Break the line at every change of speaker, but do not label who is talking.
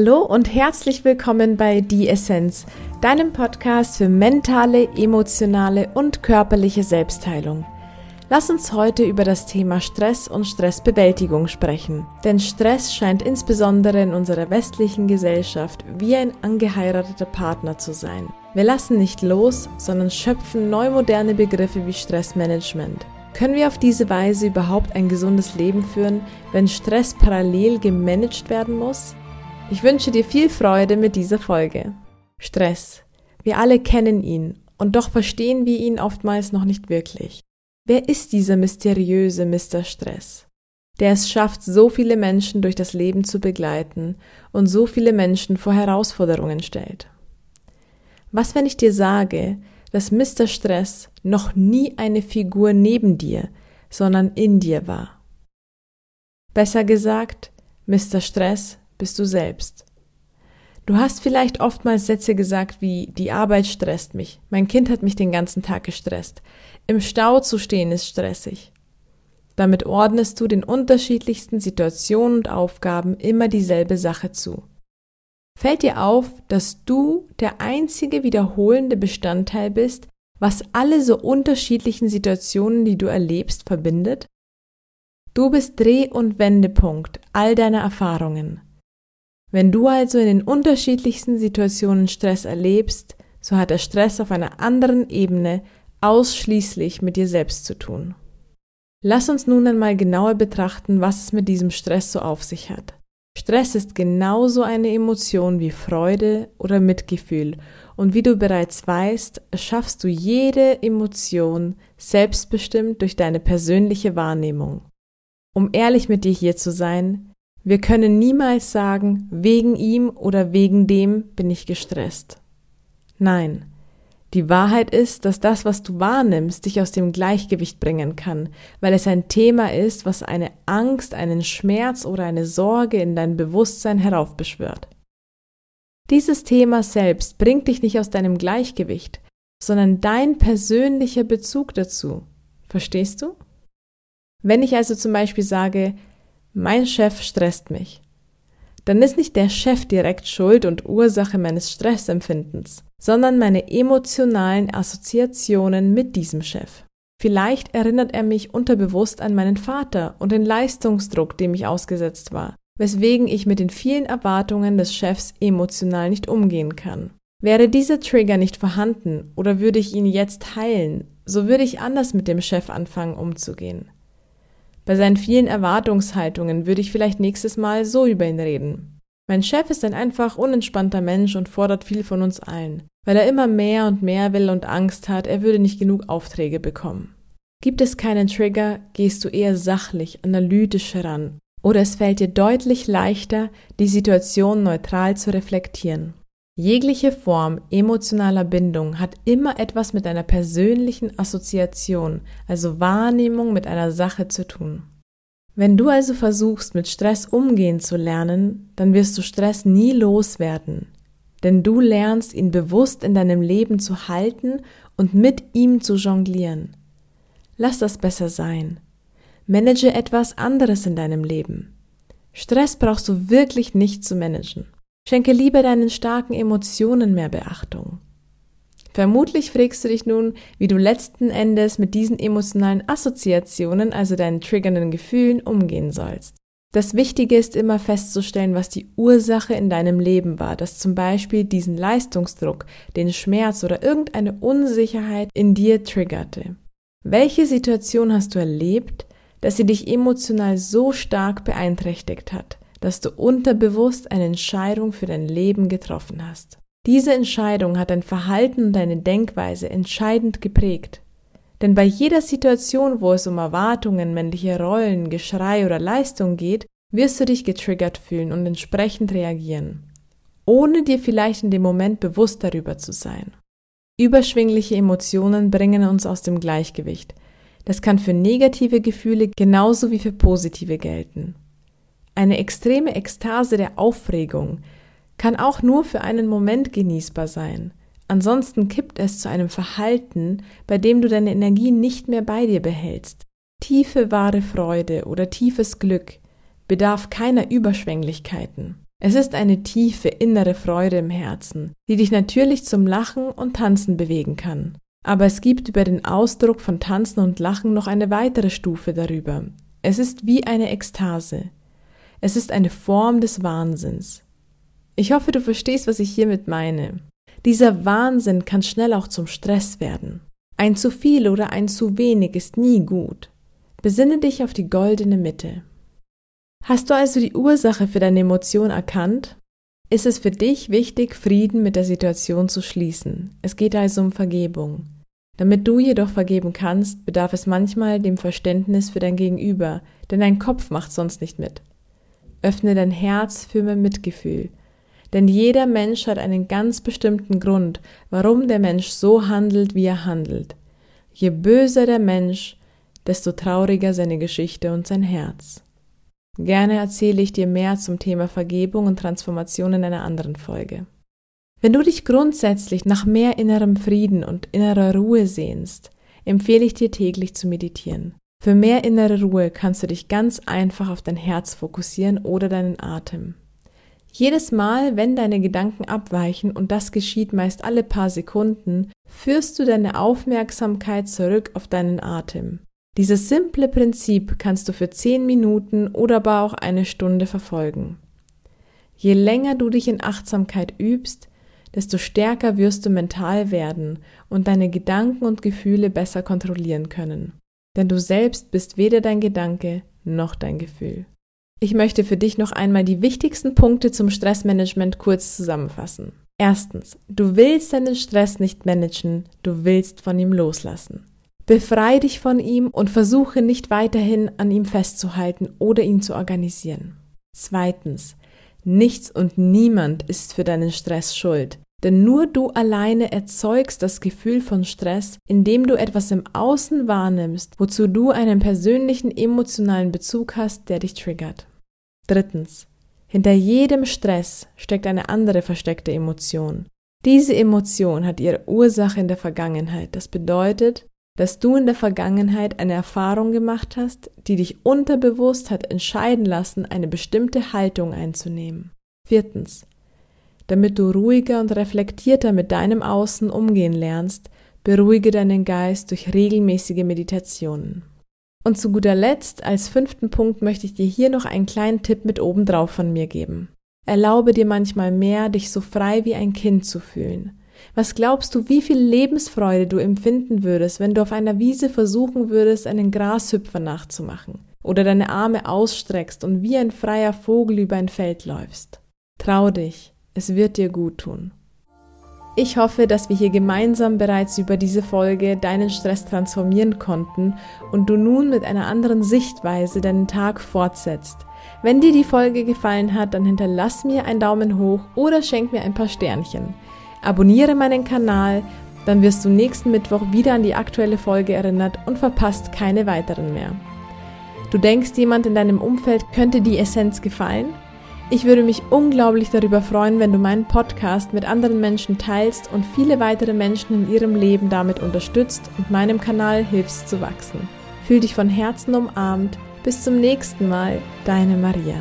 Hallo und herzlich willkommen bei Die Essenz, deinem Podcast für mentale, emotionale und körperliche Selbstheilung. Lass uns heute über das Thema Stress und Stressbewältigung sprechen. Denn Stress scheint insbesondere in unserer westlichen Gesellschaft wie ein angeheirateter Partner zu sein. Wir lassen nicht los, sondern schöpfen neu moderne Begriffe wie Stressmanagement. Können wir auf diese Weise überhaupt ein gesundes Leben führen, wenn Stress parallel gemanagt werden muss? Ich wünsche dir viel Freude mit dieser Folge. Stress. Wir alle kennen ihn und doch verstehen wir ihn oftmals noch nicht wirklich. Wer ist dieser mysteriöse Mr. Stress? Der es schafft, so viele Menschen durch das Leben zu begleiten und so viele Menschen vor Herausforderungen stellt. Was, wenn ich dir sage, dass Mr. Stress noch nie eine Figur neben dir, sondern in dir war? Besser gesagt, Mr. Stress bist du selbst. Du hast vielleicht oftmals Sätze gesagt wie die Arbeit stresst mich, mein Kind hat mich den ganzen Tag gestresst, im Stau zu stehen ist stressig. Damit ordnest du den unterschiedlichsten Situationen und Aufgaben immer dieselbe Sache zu. Fällt dir auf, dass du der einzige wiederholende Bestandteil bist, was alle so unterschiedlichen Situationen, die du erlebst, verbindet? Du bist Dreh- und Wendepunkt all deiner Erfahrungen. Wenn du also in den unterschiedlichsten Situationen Stress erlebst, so hat der Stress auf einer anderen Ebene ausschließlich mit dir selbst zu tun. Lass uns nun einmal genauer betrachten, was es mit diesem Stress so auf sich hat. Stress ist genauso eine Emotion wie Freude oder Mitgefühl und wie du bereits weißt, schaffst du jede Emotion selbstbestimmt durch deine persönliche Wahrnehmung. Um ehrlich mit dir hier zu sein, wir können niemals sagen, wegen ihm oder wegen dem bin ich gestresst. Nein, die Wahrheit ist, dass das, was du wahrnimmst, dich aus dem Gleichgewicht bringen kann, weil es ein Thema ist, was eine Angst, einen Schmerz oder eine Sorge in dein Bewusstsein heraufbeschwört. Dieses Thema selbst bringt dich nicht aus deinem Gleichgewicht, sondern dein persönlicher Bezug dazu. Verstehst du? Wenn ich also zum Beispiel sage, mein Chef stresst mich. Dann ist nicht der Chef direkt Schuld und Ursache meines Stressempfindens, sondern meine emotionalen Assoziationen mit diesem Chef. Vielleicht erinnert er mich unterbewusst an meinen Vater und den Leistungsdruck, dem ich ausgesetzt war, weswegen ich mit den vielen Erwartungen des Chefs emotional nicht umgehen kann. Wäre dieser Trigger nicht vorhanden oder würde ich ihn jetzt heilen, so würde ich anders mit dem Chef anfangen umzugehen. Bei seinen vielen Erwartungshaltungen würde ich vielleicht nächstes Mal so über ihn reden. Mein Chef ist ein einfach unentspannter Mensch und fordert viel von uns allen, weil er immer mehr und mehr will und Angst hat, er würde nicht genug Aufträge bekommen. Gibt es keinen Trigger, gehst du eher sachlich, analytisch heran, oder es fällt dir deutlich leichter, die Situation neutral zu reflektieren. Jegliche Form emotionaler Bindung hat immer etwas mit einer persönlichen Assoziation, also Wahrnehmung mit einer Sache zu tun. Wenn du also versuchst, mit Stress umgehen zu lernen, dann wirst du Stress nie loswerden, denn du lernst ihn bewusst in deinem Leben zu halten und mit ihm zu jonglieren. Lass das besser sein. Manage etwas anderes in deinem Leben. Stress brauchst du wirklich nicht zu managen. Schenke lieber deinen starken Emotionen mehr Beachtung. Vermutlich fragst du dich nun, wie du letzten Endes mit diesen emotionalen Assoziationen, also deinen triggernden Gefühlen, umgehen sollst. Das Wichtige ist immer festzustellen, was die Ursache in deinem Leben war, dass zum Beispiel diesen Leistungsdruck, den Schmerz oder irgendeine Unsicherheit in dir triggerte. Welche Situation hast du erlebt, dass sie dich emotional so stark beeinträchtigt hat? Dass du unterbewusst eine Entscheidung für dein Leben getroffen hast. Diese Entscheidung hat dein Verhalten und deine Denkweise entscheidend geprägt. Denn bei jeder Situation, wo es um Erwartungen, männliche Rollen, Geschrei oder Leistung geht, wirst du dich getriggert fühlen und entsprechend reagieren, ohne dir vielleicht in dem Moment bewusst darüber zu sein. Überschwingliche Emotionen bringen uns aus dem Gleichgewicht. Das kann für negative Gefühle genauso wie für positive gelten. Eine extreme Ekstase der Aufregung kann auch nur für einen Moment genießbar sein. Ansonsten kippt es zu einem Verhalten, bei dem du deine Energie nicht mehr bei dir behältst. Tiefe wahre Freude oder tiefes Glück bedarf keiner Überschwänglichkeiten. Es ist eine tiefe innere Freude im Herzen, die dich natürlich zum Lachen und Tanzen bewegen kann. Aber es gibt über den Ausdruck von Tanzen und Lachen noch eine weitere Stufe darüber. Es ist wie eine Ekstase. Es ist eine Form des Wahnsinns. Ich hoffe, du verstehst, was ich hiermit meine. Dieser Wahnsinn kann schnell auch zum Stress werden. Ein zu viel oder ein zu wenig ist nie gut. Besinne dich auf die goldene Mitte. Hast du also die Ursache für deine Emotion erkannt? Ist es für dich wichtig, Frieden mit der Situation zu schließen? Es geht also um Vergebung. Damit du jedoch vergeben kannst, bedarf es manchmal dem Verständnis für dein Gegenüber, denn dein Kopf macht sonst nicht mit. Öffne dein Herz für mehr Mitgefühl, denn jeder Mensch hat einen ganz bestimmten Grund, warum der Mensch so handelt, wie er handelt. Je böser der Mensch, desto trauriger seine Geschichte und sein Herz. Gerne erzähle ich dir mehr zum Thema Vergebung und Transformation in einer anderen Folge. Wenn du dich grundsätzlich nach mehr innerem Frieden und innerer Ruhe sehnst, empfehle ich dir täglich zu meditieren. Für mehr innere Ruhe kannst du dich ganz einfach auf dein Herz fokussieren oder deinen Atem. Jedes Mal, wenn deine Gedanken abweichen, und das geschieht meist alle paar Sekunden, führst du deine Aufmerksamkeit zurück auf deinen Atem. Dieses simple Prinzip kannst du für zehn Minuten oder aber auch eine Stunde verfolgen. Je länger du dich in Achtsamkeit übst, desto stärker wirst du mental werden und deine Gedanken und Gefühle besser kontrollieren können. Denn du selbst bist weder dein Gedanke noch dein Gefühl. Ich möchte für dich noch einmal die wichtigsten Punkte zum Stressmanagement kurz zusammenfassen. Erstens, du willst deinen Stress nicht managen, du willst von ihm loslassen. Befrei dich von ihm und versuche nicht weiterhin an ihm festzuhalten oder ihn zu organisieren. Zweitens, nichts und niemand ist für deinen Stress schuld. Denn nur du alleine erzeugst das Gefühl von Stress, indem du etwas im Außen wahrnimmst, wozu du einen persönlichen emotionalen Bezug hast, der dich triggert. Drittens. Hinter jedem Stress steckt eine andere versteckte Emotion. Diese Emotion hat ihre Ursache in der Vergangenheit. Das bedeutet, dass du in der Vergangenheit eine Erfahrung gemacht hast, die dich unterbewusst hat entscheiden lassen, eine bestimmte Haltung einzunehmen. Viertens. Damit du ruhiger und reflektierter mit deinem Außen umgehen lernst, beruhige deinen Geist durch regelmäßige Meditationen. Und zu guter Letzt, als fünften Punkt, möchte ich dir hier noch einen kleinen Tipp mit obendrauf von mir geben. Erlaube dir manchmal mehr, dich so frei wie ein Kind zu fühlen. Was glaubst du, wie viel Lebensfreude du empfinden würdest, wenn du auf einer Wiese versuchen würdest, einen Grashüpfer nachzumachen? Oder deine Arme ausstreckst und wie ein freier Vogel über ein Feld läufst? Trau dich, es wird dir gut tun. Ich hoffe, dass wir hier gemeinsam bereits über diese Folge deinen Stress transformieren konnten und du nun mit einer anderen Sichtweise deinen Tag fortsetzt. Wenn dir die Folge gefallen hat, dann hinterlass mir einen Daumen hoch oder schenk mir ein paar Sternchen. Abonniere meinen Kanal, dann wirst du nächsten Mittwoch wieder an die aktuelle Folge erinnert und verpasst keine weiteren mehr. Du denkst, jemand in deinem Umfeld könnte die Essenz gefallen? Ich würde mich unglaublich darüber freuen, wenn du meinen Podcast mit anderen Menschen teilst und viele weitere Menschen in ihrem Leben damit unterstützt und meinem Kanal hilfst zu wachsen. Fühl dich von Herzen umarmt. Bis zum nächsten Mal, deine Maria.